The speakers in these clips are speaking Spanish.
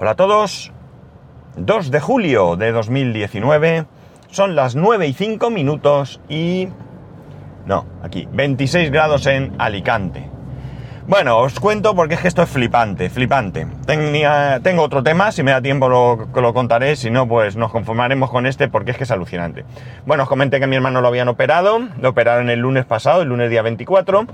Hola a todos. 2 de julio de 2019. Son las 9 y 5 minutos y... No, aquí. 26 grados en Alicante. Bueno, os cuento porque es que esto es flipante, flipante. Tengo otro tema, si me da tiempo lo, lo contaré, si no, pues nos conformaremos con este porque es que es alucinante. Bueno, os comenté que mi hermano lo habían operado, lo operaron el lunes pasado, el lunes día 24.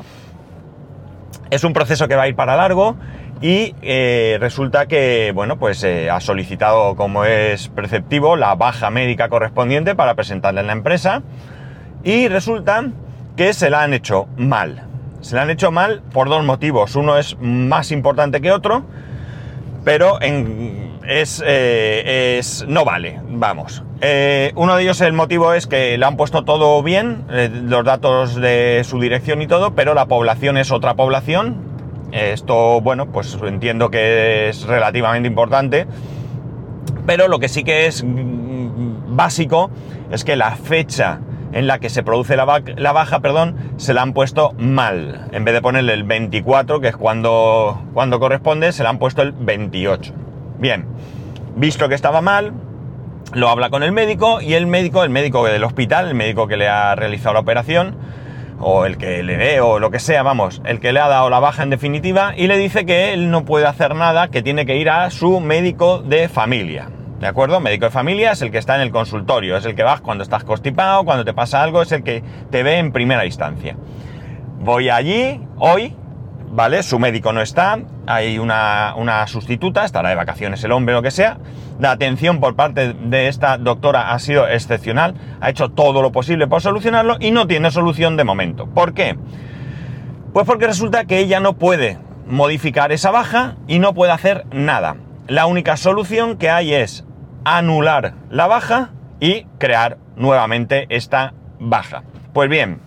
Es un proceso que va a ir para largo y eh, resulta que, bueno, pues eh, ha solicitado, como es preceptivo, la baja médica correspondiente para presentarla en la empresa y resulta que se la han hecho mal. Se la han hecho mal por dos motivos. Uno es más importante que otro, pero en, es, eh, es, no vale, vamos. Uno de ellos, el motivo es que le han puesto todo bien, los datos de su dirección y todo, pero la población es otra población. Esto, bueno, pues entiendo que es relativamente importante, pero lo que sí que es mm, básico es que la fecha en la que se produce la, baja, perdón, se la han puesto mal. En vez de ponerle el 24, que es cuando, cuando corresponde, se la han puesto el 28. Bien, visto que estaba mal, lo habla con el médico y el médico, el médico del hospital, el médico que le ha realizado la operación, o el que le ve, o lo que sea, vamos, el que le ha dado la baja en definitiva, y le dice que él no puede hacer nada, que tiene que ir a su médico de familia. ¿De acuerdo? Médico de familia es el que está en el consultorio, es el que vas cuando estás constipado, cuando te pasa algo, es el que te ve en primera instancia. Voy allí hoy, ¿vale? Su médico no está, hay una, una, sustituta, estará de vacaciones el hombre, lo que sea. La atención por parte de esta doctora ha sido excepcional, ha hecho todo lo posible por solucionarlo y no tiene solución de momento. ¿Por qué? Pues porque resulta que ella no puede modificar esa baja y no puede hacer nada. La única solución que hay es anular la baja y crear nuevamente esta baja. Pues bien,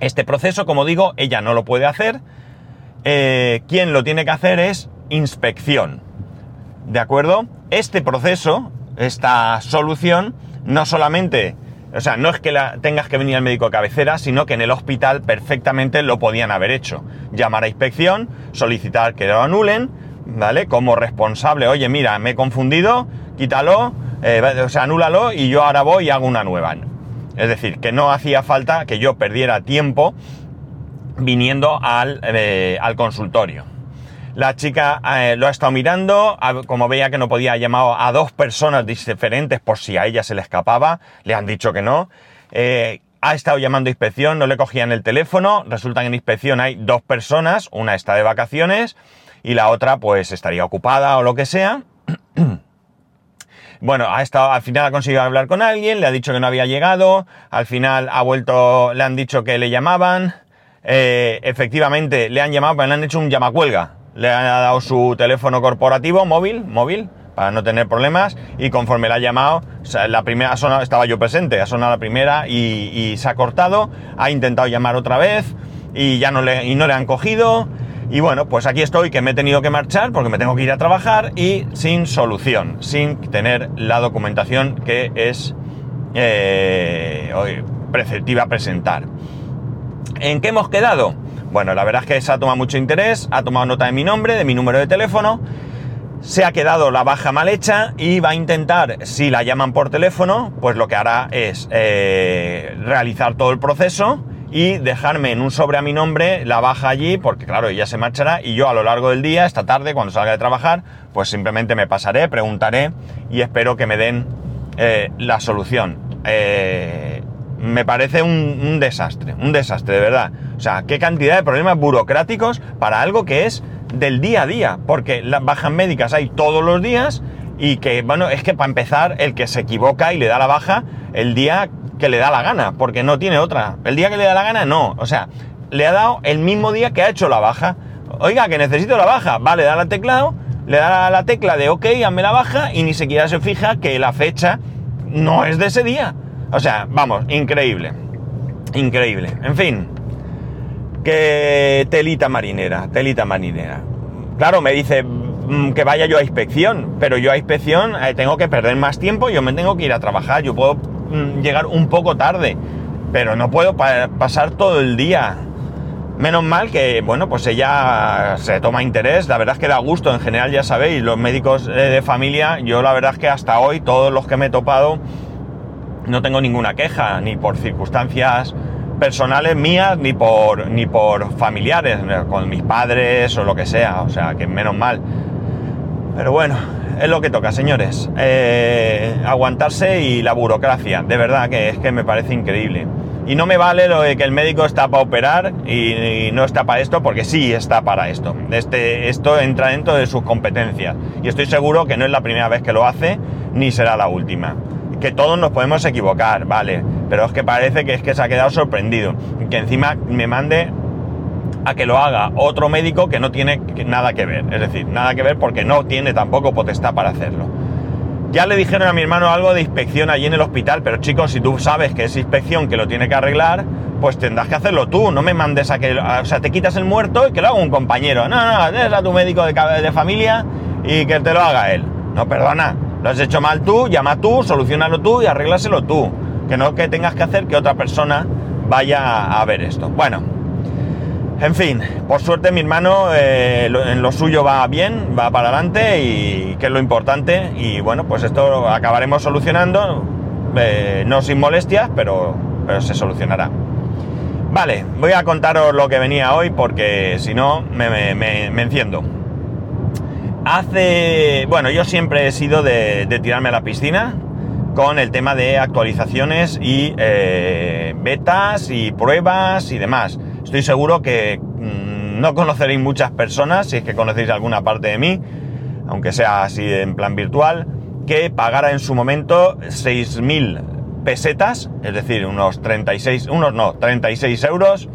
este proceso, como digo, ella no lo puede hacer. Eh, quien lo tiene que hacer es inspección. ¿De acuerdo? Este proceso, esta solución, no solamente, o sea, no es que la, tengas que venir al médico de cabecera, sino que en el hospital perfectamente lo podían haber hecho. Llamar a inspección, solicitar que lo anulen, ¿vale? Como responsable, oye, mira, me he confundido, quítalo, eh, o sea, anúlalo y yo ahora voy y hago una nueva. Es decir, que no hacía falta que yo perdiera tiempo viniendo al, eh, al consultorio. La chica eh, lo ha estado mirando, como veía que no podía llamar a dos personas diferentes por si a ella se le escapaba, le han dicho que no. Eh, ha estado llamando a inspección, no le cogían el teléfono, resulta que en inspección hay dos personas, una está de vacaciones y la otra pues estaría ocupada o lo que sea. Bueno, ha estado, al final ha conseguido hablar con alguien, le ha dicho que no había llegado, al final ha vuelto, le han dicho que le llamaban, eh, efectivamente le han llamado, le han hecho un llamacuelga. Le han dado su teléfono corporativo, móvil, móvil, para no tener problemas, y conforme le ha llamado, la primera ha estaba yo presente, ha sonado la primera y, y, se ha cortado, ha intentado llamar otra vez y ya no le, y no le han cogido. Y bueno, pues aquí estoy que me he tenido que marchar porque me tengo que ir a trabajar y sin solución, sin tener la documentación que es eh, preceptiva presentar. ¿En qué hemos quedado? Bueno, la verdad es que se ha tomado mucho interés, ha tomado nota de mi nombre, de mi número de teléfono, se ha quedado la baja mal hecha y va a intentar, si la llaman por teléfono, pues lo que hará es eh, realizar todo el proceso y dejarme en un sobre a mi nombre la baja allí, porque claro, ella se marchará y yo a lo largo del día, esta tarde, cuando salga de trabajar, pues simplemente me pasaré, preguntaré y espero que me den eh, la solución. Eh, me parece un, desastre, un desastre, de verdad. O sea, qué cantidad de problemas burocráticos para algo que es del día a día, porque las bajas médicas hay todos los días y que, bueno, es que para empezar, el que se equivoca y le da la baja el día que le da la gana, porque no tiene otra. El día que le da la gana, no. O sea, le ha dado el mismo día que ha hecho la baja. Oiga, que necesito la baja. Vale, da al teclado, le da la tecla de OK, hazme la baja y ni siquiera se fija que la fecha no es de ese día. O sea, vamos, increíble. Increíble. En fin. Que telita marinera, telita marinera. Claro, me dice mm, que vaya yo a inspección, pero yo a inspección eh, tengo que perder más tiempo, yo me tengo que ir a trabajar, yo puedo mm, llegar un poco tarde, pero no puedo pa pasar todo el día Menos mal que, bueno, pues ella se toma interés, la verdad es que da gusto, en general ya sabéis, los médicos eh, de familia, yo la verdad es que hasta hoy todos los que me he topado no tengo ninguna queja, ni por circunstancias personales mías, ni por, ni por familiares, con mis padres o lo que sea, o sea, que menos mal. Pero bueno, es lo que toca, señores. Eh, aguantarse y la burocracia, de verdad que es que me parece increíble. Y no me vale lo de que el médico está para operar y, no está para esto, porque sí está para esto. Este, esto entra dentro de sus competencias. Y estoy seguro que no es la primera vez que lo hace, ni será la última. Que todos nos podemos equivocar, vale. Pero es que parece que es que se ha quedado sorprendido. Que encima me mande a que lo haga otro médico que no tiene nada que ver. Es decir, nada que ver porque no tiene tampoco potestad para hacerlo. Ya le dijeron a mi hermano algo de inspección allí en el hospital, pero chicos, si tú sabes que es inspección que lo tiene que arreglar, pues tendrás que hacerlo tú, no me mandes a que... O sea, te quitas el muerto y que lo haga un compañero. No, no, es a tu médico de, de familia y que te lo haga él. No, perdona, lo has hecho mal tú, llama tú, solucionalo tú y arréglaselo tú. Que no que tengas que hacer que otra persona vaya a ver esto. Bueno, en fin, por suerte mi hermano eh, en lo suyo va bien, va para adelante y que es lo importante. Y bueno, pues esto acabaremos solucionando, eh, no sin molestias, pero, pero se solucionará. Vale, voy a contaros lo que venía hoy porque si no me, enciendo. Hace. Bueno, yo siempre he sido de, tirarme a la piscina con el tema de actualizaciones y eh, betas y pruebas y demás. Estoy seguro que mm, no conoceréis muchas personas, si es que conocéis alguna parte de mí, aunque sea así en plan virtual, que pagara en su momento 6.000 pesetas, es decir, unos 36, unos no, 36 euros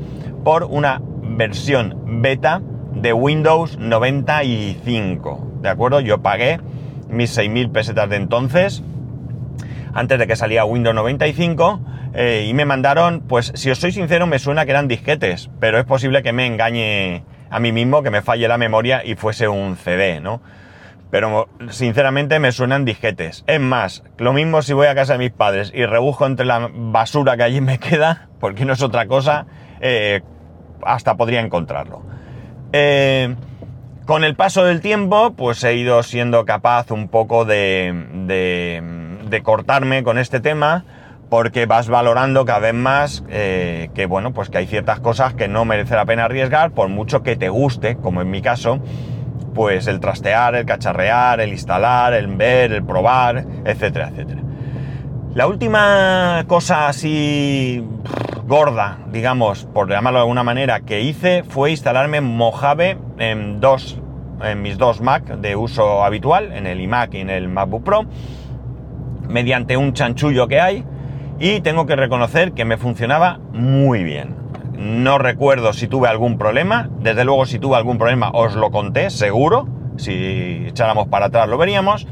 por una versión beta de Windows 95. ¿De acuerdo? Yo pagué mis 6.000 pesetas de entonces, antes de que salía Windows 95, eh, y me mandaron, pues si os soy sincero, me suena que eran disquetes, pero es posible que me engañe a mí mismo, que me falle la memoria y fuese un CD, ¿no? Pero sinceramente me suenan disquetes. Es más, lo mismo si voy a casa de mis padres y rebusco entre la basura que allí me queda, porque no es otra cosa, eh, hasta podría encontrarlo. Eh, con el paso del tiempo, pues he ido siendo capaz un poco de, cortarme con este tema porque vas valorando cada vez más eh, que, bueno, pues que hay ciertas cosas que no merece la pena arriesgar, por mucho que te guste, como en mi caso, pues el trastear, el cacharrear, el instalar, el ver, el probar, etcétera, etcétera. La última cosa así gorda, digamos, por llamarlo de alguna manera, que hice fue instalarme Mojave en dos, en mis dos Mac de uso habitual, en el iMac y en el MacBook Pro, mediante un chanchullo que hay, y tengo que reconocer que me funcionaba muy bien. No recuerdo si tuve algún problema, desde luego si tuve algún problema os lo conté, seguro, si echáramos para atrás lo veríamos.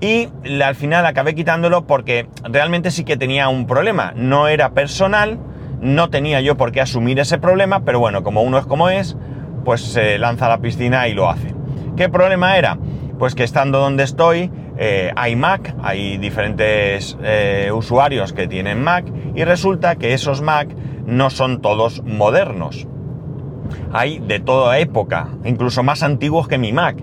Y al final acabé quitándolo porque realmente sí que tenía un problema. No era personal, no tenía yo por qué asumir ese problema, pero bueno, como uno es como es, pues se lanza a la piscina y lo hace. ¿Qué problema era? Pues que estando donde estoy, eh, hay Mac, hay diferentes eh, usuarios que tienen Mac y resulta que esos Mac no son todos modernos. Hay de toda época, incluso más antiguos que mi Mac.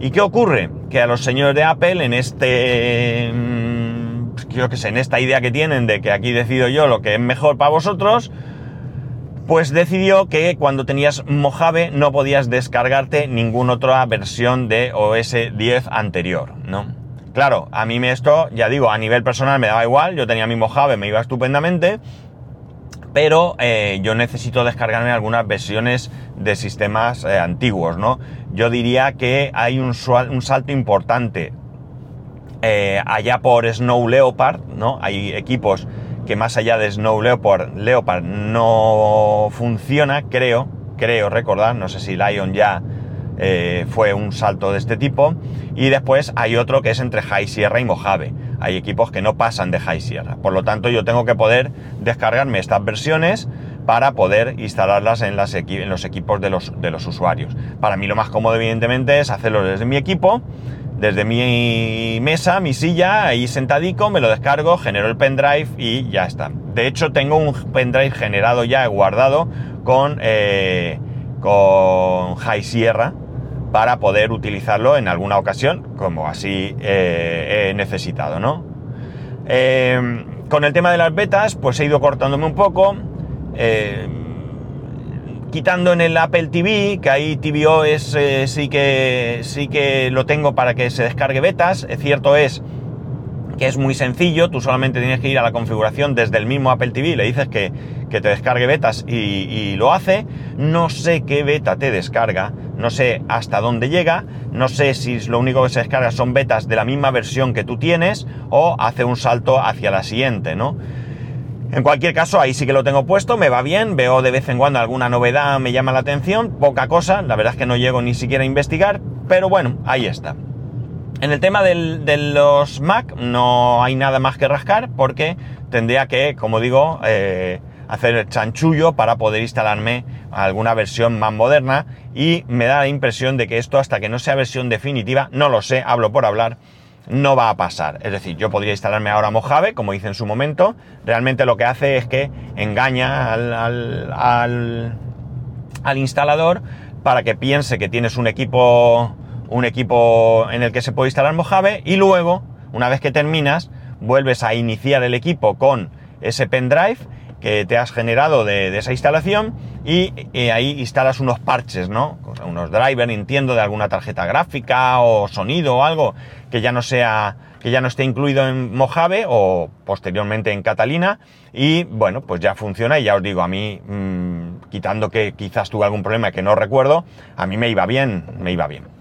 ¿Y qué ocurre? Que a los señores de Apple en este... Mm, creo que sé, en esta idea que tienen de que aquí decido yo lo que es mejor para vosotros, pues decidió que cuando tenías Mojave no podías descargarte ninguna otra versión de OS 10 anterior, ¿no? Claro, a mí esto, ya digo, a nivel personal me daba igual, yo tenía mi Mojave, me iba estupendamente, pero eh, yo necesito descargarme algunas versiones de sistemas eh, antiguos, ¿no? Yo diría que hay un, salto importante eh, allá por Snow Leopard, ¿no? Hay equipos que más allá de Snow Leopard, Leopard no funciona, creo, creo recordar, no sé si Lion ya fue un salto de este tipo. Y después hay otro que es entre High Sierra y Mojave. Hay equipos que no pasan de High Sierra. Por lo tanto, yo tengo que poder descargarme estas versiones para poder instalarlas en, los equipos de los, usuarios. Para mí lo más cómodo, evidentemente, es hacerlo desde mi equipo, desde mi mesa, mi silla, ahí sentadico, me lo descargo, genero el pendrive y ya está. De hecho, tengo un pendrive generado ya guardado con, eh, con High Sierra para poder utilizarlo en alguna ocasión, como así eh, he necesitado, ¿no? Eh, con el tema de las betas, pues he ido cortándome un poco quitando en el Apple TV, que ahí TVO es, eh, sí, que, sí que lo tengo para que se descargue betas. Es cierto es que es muy sencillo, tú solamente tienes que ir a la configuración desde el mismo Apple TV, le dices que, te descargue betas y, y, lo hace. No sé qué beta te descarga, no sé hasta dónde llega, no sé si lo único que se descarga son betas de la misma versión que tú tienes o hace un salto hacia la siguiente, ¿no? En cualquier caso, ahí sí que lo tengo puesto, me va bien, veo de vez en cuando alguna novedad, me llama la atención, poca cosa, la verdad es que no llego ni siquiera a investigar, pero bueno, ahí está. En el tema de los Mac no hay nada más que rascar porque tendría que, como digo, eh, hacer el chanchullo para poder instalarme alguna versión más moderna y me da la impresión de que esto hasta que no sea versión definitiva, no lo sé, hablo por hablar, no va a pasar. Es decir, yo podría instalarme ahora Mojave, como hice en su momento. Realmente lo que hace es que engaña al, al, instalador para que piense que tienes un equipo, un equipo en el que se puede instalar Mojave y luego, una vez que terminas, vuelves a iniciar el equipo con ese pendrive que te has generado de, esa instalación y, ahí instalas unos parches, ¿no? Unos drivers, entiendo, de alguna tarjeta gráfica o sonido o algo que ya no sea que ya no esté incluido en Mojave o posteriormente en Catalina y bueno, pues ya funciona y ya os digo, a mí, mm, quitando que quizás tuve algún problema que no recuerdo, a mí me iba bien, me iba bien.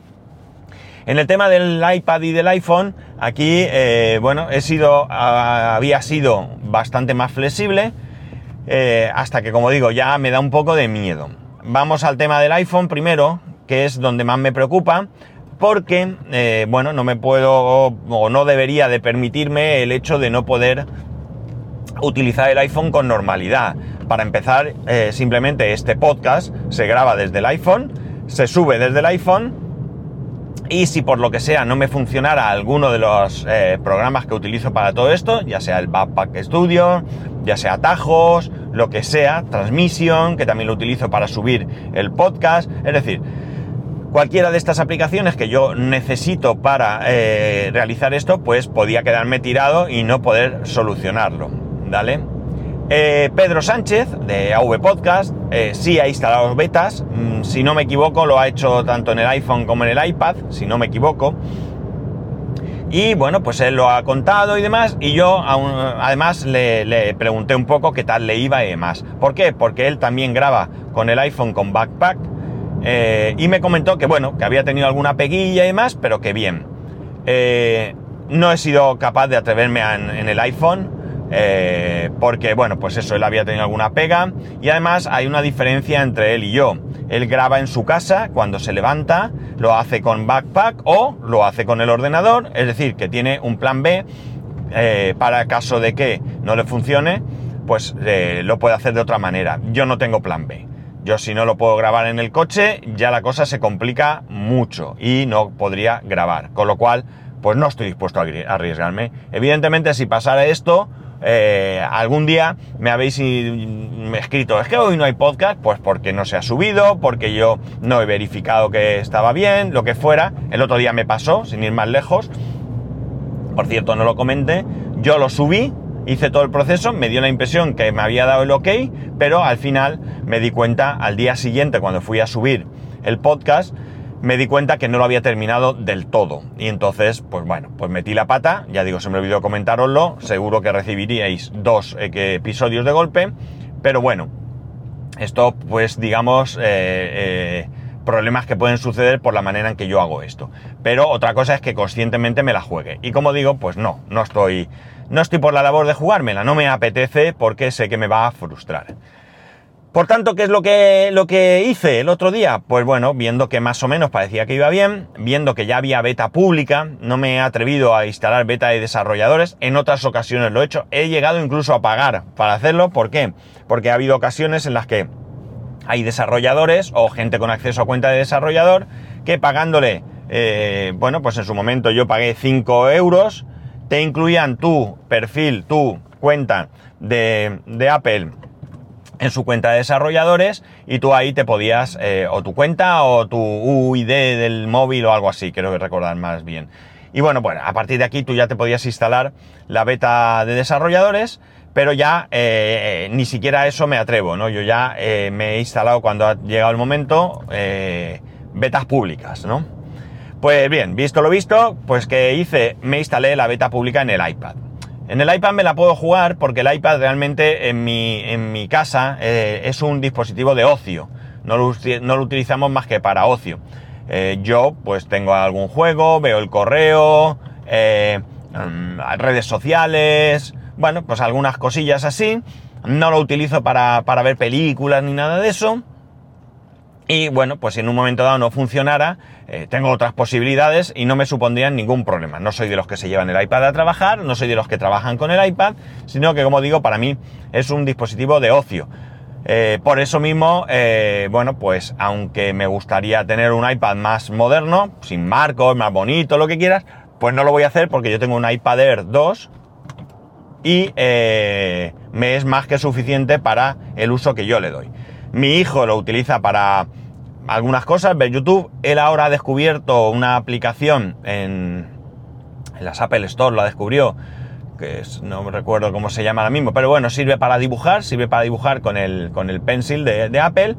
En el tema del iPad y del iPhone, aquí, eh, bueno, sido, había sido bastante más flexible, eh, hasta que, como digo, ya me da un poco de miedo. Vamos al tema del iPhone primero, que es donde más me preocupa, porque, eh, bueno, no me puedo o no debería de permitirme el hecho de no poder utilizar el iPhone con normalidad. Para empezar, simplemente este podcast se graba desde el iPhone, se sube desde el iPhone y si por lo que sea no me funcionara alguno de los programas que utilizo para todo esto, ya sea el Backpack Studio, ya sea atajos, lo que sea, transmisión, que también lo utilizo para subir el podcast, es decir, cualquiera de estas aplicaciones que yo necesito para eh, realizar esto, pues podía quedarme tirado y no poder solucionarlo, ¿vale? Eh, Pedro Sánchez de AV Podcast eh, sí ha instalado betas, mm, si no me equivoco lo ha hecho tanto en el iPhone como en el iPad, si no me equivoco, y bueno, pues él lo ha contado y demás. Y yo además le, pregunté un poco qué tal le iba y demás. ¿Por qué? Porque él también graba con el iPhone con Backpack. Eh, y me comentó que bueno, que había tenido alguna peguilla y demás, pero que bien. No he sido capaz de atreverme en el iPhone. Eh, porque bueno, pues eso, él había tenido alguna pega y además hay una diferencia entre él y yo. Él graba en su casa cuando se levanta, lo hace con backpack o lo hace con el ordenador, es decir, que tiene un plan B eh, para caso de que no le funcione, pues eh, lo puede hacer de otra manera. Yo no tengo plan B. Yo si no lo puedo grabar en el coche, ya la cosa se complica mucho y no podría grabar. Con lo cual, pues no estoy dispuesto a arriesgarme. Evidentemente, si pasara esto, eh, algún día me habéis escrito, es que hoy no hay podcast, pues porque no se ha subido, porque yo no he verificado que estaba bien, lo que fuera. El otro día me pasó, sin ir más lejos. Por cierto, no lo comenté. Yo lo subí, hice todo el proceso, me dio la impresión que me había dado el ok, pero al final me di cuenta al día siguiente, cuando fui a subir el podcast, me di cuenta que no lo había terminado del todo. Y entonces, pues bueno, pues metí la pata, ya digo, se me olvidó comentároslo, seguro que recibiríais dos eh, episodios de golpe, pero bueno, esto pues digamos... Eh, eh, problemas que pueden suceder por la manera en que yo hago esto. Pero otra cosa es que conscientemente me la juegue. Y como digo, pues no, no estoy, no estoy por la labor de jugármela, no me apetece porque sé que me va a frustrar. Por tanto, ¿qué es lo que, lo que hice el otro día? Pues bueno, viendo que más o menos parecía que iba bien, viendo que ya había beta pública, no me he atrevido a instalar beta de desarrolladores, en otras ocasiones lo he hecho, he llegado incluso a pagar para hacerlo, ¿por qué? Porque ha habido ocasiones en las que hay desarrolladores o gente con acceso a cuenta de desarrollador que pagándole eh, bueno, pues en su momento yo pagué 5 euros, te incluían tu perfil, tu cuenta de, de Apple en su cuenta de desarrolladores y tú ahí te podías, eh, o tu cuenta o tu UID del móvil o algo así, creo que recordar más bien. Y bueno, bueno, a partir de aquí tú ya te podías instalar la beta de desarrolladores, pero ya eh, ni siquiera eso me atrevo, ¿no? Yo ya eh, me he instalado cuando ha llegado el momento betas públicas, ¿no? Pues bien, visto lo visto, pues que hice, me instalé la beta pública en el iPad. En el iPad me la puedo jugar porque el iPad realmente en mi, en mi casa eh, es un dispositivo de ocio. No lo, utilizamos más que para ocio. Eh, yo pues tengo algún juego, veo el correo, eh, mm, redes sociales, bueno, pues algunas cosillas así. No lo utilizo para, para ver películas ni nada de eso. Y bueno, pues si en un momento dado no funcionara, eh, tengo otras posibilidades y no me supondrían ningún problema. No soy de los que se llevan el iPad a trabajar, no soy de los que trabajan con el iPad, sino que como digo, para mí es un dispositivo de ocio. Eh, por eso mismo, eh, bueno, pues aunque me gustaría tener un iPad más moderno, sin marcos, más bonito, lo que quieras, pues no lo voy a hacer porque yo tengo un iPad Air 2 y me es más que suficiente para el uso que yo le doy. Mi hijo lo utiliza para algunas cosas, ver YouTube. Él ahora ha descubierto una aplicación en, las Apple Store, la descubrió, que no recuerdo cómo se llama ahora mismo, pero bueno, sirve para dibujar, sirve para dibujar con el, con el pencil de, Apple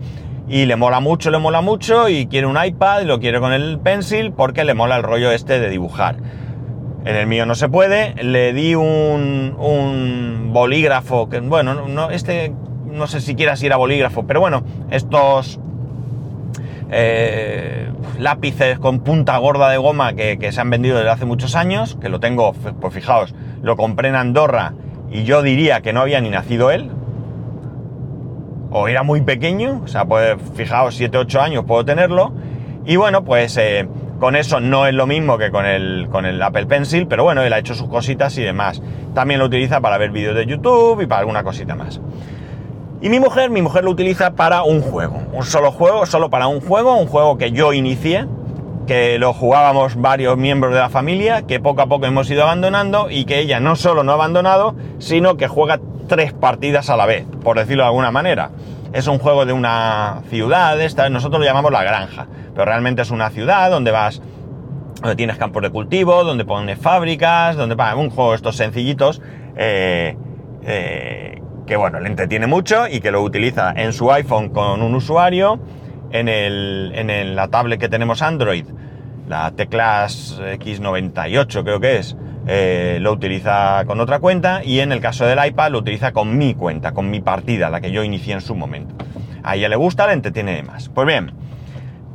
y le mola mucho, le mola mucho y quiere un iPad y lo quiere con el pencil porque le mola el rollo este de dibujar. En el mío no se puede, le di un, un bolígrafo, que bueno, no, este no sé si quieras ir a bolígrafo, pero bueno, estos eh, lápices con punta gorda de goma que, se han vendido desde hace muchos años, que lo tengo, pues fijaos, lo compré en Andorra y yo diría que no había ni nacido él, o era muy pequeño, o sea, pues fijaos, 7, 8 años puedo tenerlo, y bueno, pues eh, con eso no es lo mismo que con el, con el Apple Pencil, pero bueno, él ha hecho sus cositas y demás. También lo utiliza para ver vídeos de YouTube y para alguna cosita más. Y mi mujer, mi mujer lo utiliza para un juego, un solo juego, solo para un juego, un juego que yo inicié, que lo jugábamos varios miembros de la familia, que poco a poco hemos ido abandonando y que ella no solo no ha abandonado, sino que juega tres partidas a la vez, por decirlo de alguna manera. Es un juego de una ciudad, esta, nosotros lo llamamos la granja, pero realmente es una ciudad donde vas, donde tienes campos de cultivo, donde pones fábricas, donde va un juego estos sencillitos. Eh, eh, que bueno, le entretiene mucho y que lo utiliza en su iPhone con un usuario, en, el, en la tablet que tenemos Android, la Teclas X98 creo que es, eh, lo utiliza con otra cuenta y en el caso del iPad lo utiliza con mi cuenta, con mi partida, la que yo inicié en su momento. A ella le gusta, le entretiene más. Pues bien,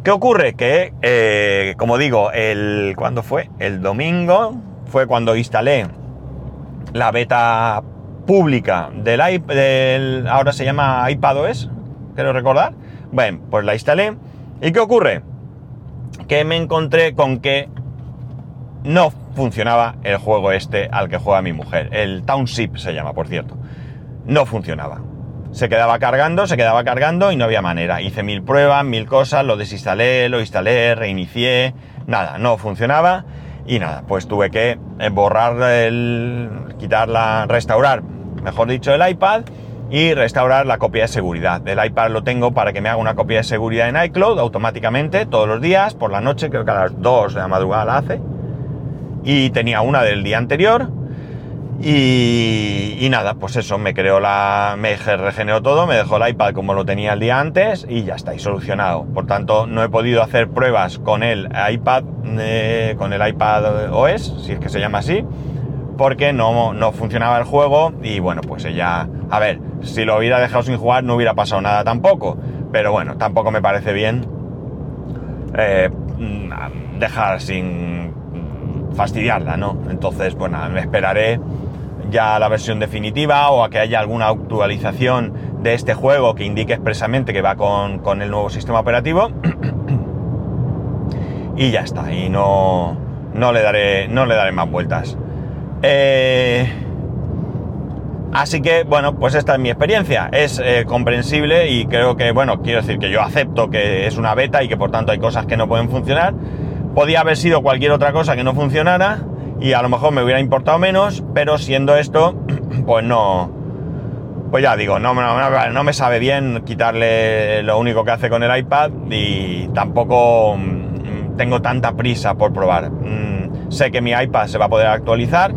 ¿qué ocurre? Que, eh, como digo, el, ¿cuándo fue? El domingo fue cuando instalé la beta pública del, iPad, ahora se llama iPadOS, quiero recordar. Bueno, pues la instalé. ¿Y qué ocurre? Que me encontré con que no funcionaba el juego este al que juega mi mujer. El Township se llama, por cierto. No funcionaba. Se quedaba cargando, se quedaba cargando y no había manera. Hice mil pruebas, mil cosas, lo desinstalé, lo instalé, reinicié. Nada, no funcionaba. Y nada, pues tuve que borrar el. quitarla, restaurar mejor dicho, el iPad y restaurar la copia de seguridad. El iPad lo tengo para que me haga una copia de seguridad en iCloud automáticamente todos los días, por la noche, creo que a las 2 de la madrugada la hace. Y tenía una del día anterior. Y, nada, pues eso, me creó la. me regeneró todo, me dejó el iPad como lo tenía el día antes y ya está, y solucionado. Por tanto, no he podido hacer pruebas con el iPad, eh, con el iPad OS, si es que se llama así porque no, no funcionaba el juego y bueno, pues ella, a ver, si lo hubiera dejado sin jugar no hubiera pasado nada tampoco, pero bueno, tampoco me parece bien eh, dejar sin fastidiarla, ¿no? Entonces, bueno, me esperaré ya la versión definitiva o a que haya alguna actualización de este juego que indique expresamente que va con, con el nuevo sistema operativo y ya está, y no, no, le, daré, no le daré más vueltas. Eh, así que, bueno, pues esta es mi experiencia. Es eh, comprensible y creo que, bueno, quiero decir que yo acepto que es una beta y que por tanto hay cosas que no pueden funcionar. Podía haber sido cualquier otra cosa que no funcionara y a lo mejor me hubiera importado menos, pero siendo esto, pues no, pues ya digo, no, no, me sabe bien quitarle lo único que hace con el iPad y tampoco mm, tengo tanta prisa por probar. Mm, sé que mi iPad se va a poder actualizar,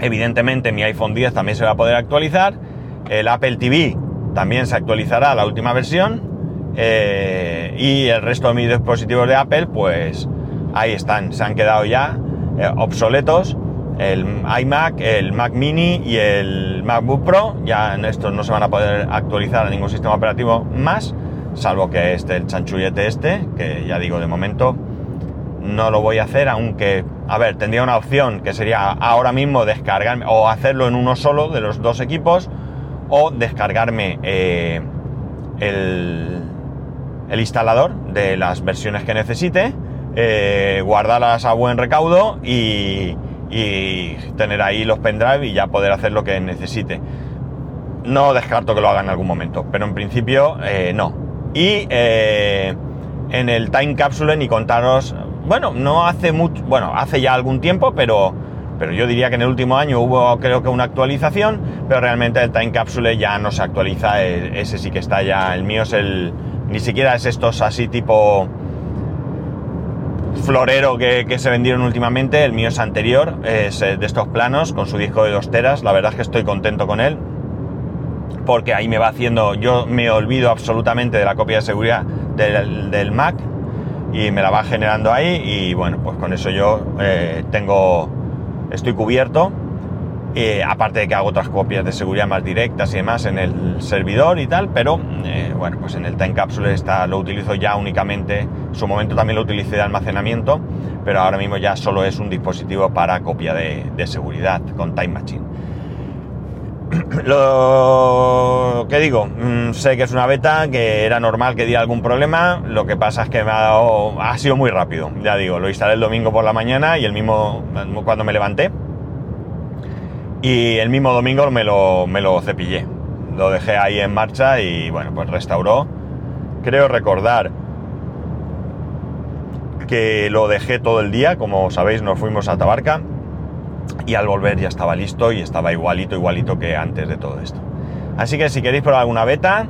evidentemente mi iPhone 10 también se va a poder actualizar, el Apple TV también se actualizará a la última versión. Eh, y el resto de mis dispositivos de Apple pues ahí están, se han quedado ya eh, obsoletos. El iMac, el Mac Mini y el MacBook Pro. Ya estos no se van a poder actualizar a ningún sistema operativo más, salvo que este, el chanchullete este, que ya digo, de momento no lo voy a hacer, aunque, a ver, tendría una opción que sería ahora mismo descargarme o hacerlo en uno solo de los dos equipos o descargarme eh, el, el, instalador de las versiones que necesite, eh, guardarlas a buen recaudo y, y tener ahí los pendrive y ya poder hacer lo que necesite. No descarto que lo haga en algún momento, pero en principio eh, no. Y en el Time Capsule ni contaros, bueno, no hace mucho, bueno, hace ya algún tiempo, pero, pero yo diría que en el último año hubo creo que una actualización, pero realmente el Time Capsule ya no se actualiza, e, ese sí que está ya, el mío es el, ni siquiera es estos así tipo florero que, se vendieron últimamente, el mío es anterior, es eh, de estos planos, con su disco de dos teras, la verdad es que estoy contento con él, porque ahí me va haciendo, yo me olvido absolutamente de la copia de seguridad del, Mac, y me la va generando ahí, y bueno, pues con eso yo eh, tengo, estoy cubierto, eh, aparte de que hago otras copias de seguridad más directas y demás en el servidor y tal, pero eh, bueno, pues en el Time Capsule está, lo utilizo ya únicamente, en su momento también lo utilicé de almacenamiento, pero ahora mismo ya solo es un dispositivo para copia de, seguridad con Time Machine. Lo que digo, mm, sé que es una beta, que era normal que diera algún problema, lo que pasa es que me ha dado, ha sido muy rápido, ya digo, lo instalé el domingo por la mañana y el mismo cuando me levanté, y el mismo domingo me lo, me lo cepillé. Lo dejé ahí en marcha y bueno, pues restauró. Creo recordar que lo dejé todo el día, como sabéis nos fuimos a Tabarca y al volver ya estaba listo y estaba igualito, igualito que antes de todo esto. Así que si queréis probar alguna beta,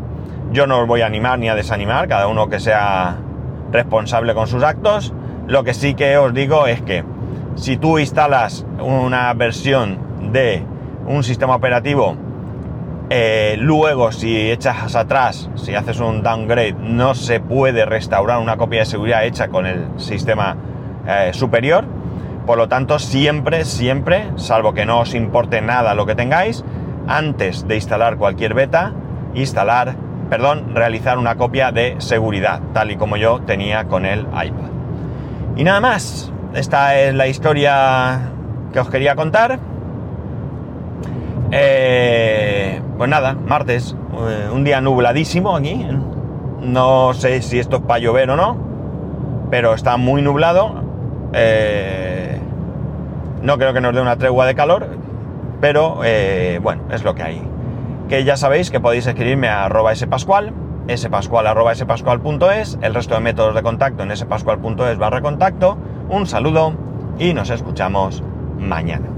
yo no os voy a animar ni a desanimar, cada uno que sea responsable con sus actos. Lo que sí que os digo es que si tú instalas una versión de un sistema operativo, eh, luego si echas atrás, si haces un downgrade, no se puede restaurar una copia de seguridad hecha con el sistema eh, superior. Por lo tanto, siempre, siempre, salvo que no os importe nada lo que tengáis, antes de instalar cualquier beta, instalar, perdón, realizar una copia de seguridad, tal y como yo tenía con el iPad. Y nada más, esta es la historia que os quería contar. Eh, pues nada, martes, eh, un día nubladísimo aquí. No sé si esto es para llover o no, pero está muy nublado. Eh, no creo que nos dé una tregua de calor, pero bueno, es lo que hay. Que ya sabéis que podéis escribirme a arroba spascual, spascual arroba spascual.es, el resto de métodos de contacto en spascual.es barra contacto. Un saludo y nos escuchamos mañana.